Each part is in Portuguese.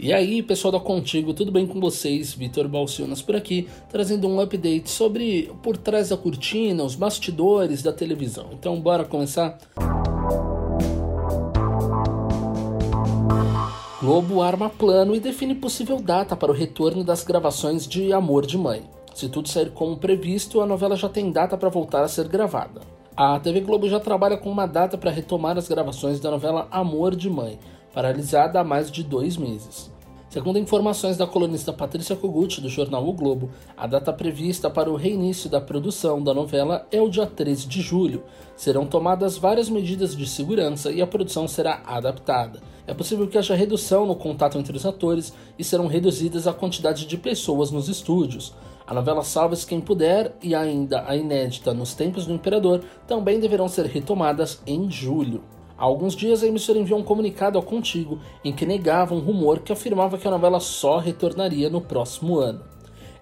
E aí, pessoal da Contigo, tudo bem com vocês? Vitor Balcionas por aqui, trazendo um update sobre por trás da cortina, os bastidores da televisão. Então, bora começar? Globo arma plano e define possível data para o retorno das gravações de Amor de Mãe. Se tudo sair como previsto, a novela já tem data para voltar a ser gravada. A TV Globo já trabalha com uma data para retomar as gravações da novela Amor de Mãe paralisada há mais de dois meses. Segundo informações da colunista Patrícia Kogut, do jornal O Globo, a data prevista para o reinício da produção da novela é o dia 13 de julho. Serão tomadas várias medidas de segurança e a produção será adaptada. É possível que haja redução no contato entre os atores e serão reduzidas a quantidade de pessoas nos estúdios. A novela Salve-se Quem Puder e ainda a inédita Nos Tempos do Imperador também deverão ser retomadas em julho. Há alguns dias a emissora enviou um comunicado ao Contigo em que negava um rumor que afirmava que a novela só retornaria no próximo ano.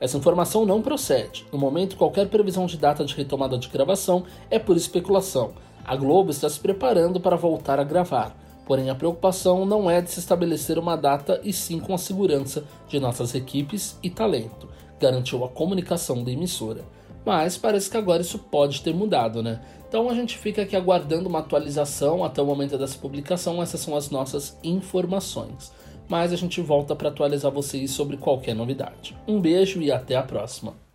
Essa informação não procede. No momento, qualquer previsão de data de retomada de gravação é por especulação. A Globo está se preparando para voltar a gravar, porém a preocupação não é de se estabelecer uma data e sim com a segurança de nossas equipes e talento, garantiu a comunicação da emissora. Mas parece que agora isso pode ter mudado, né? Então a gente fica aqui aguardando uma atualização até o momento dessa publicação. Essas são as nossas informações. Mas a gente volta para atualizar vocês sobre qualquer novidade. Um beijo e até a próxima.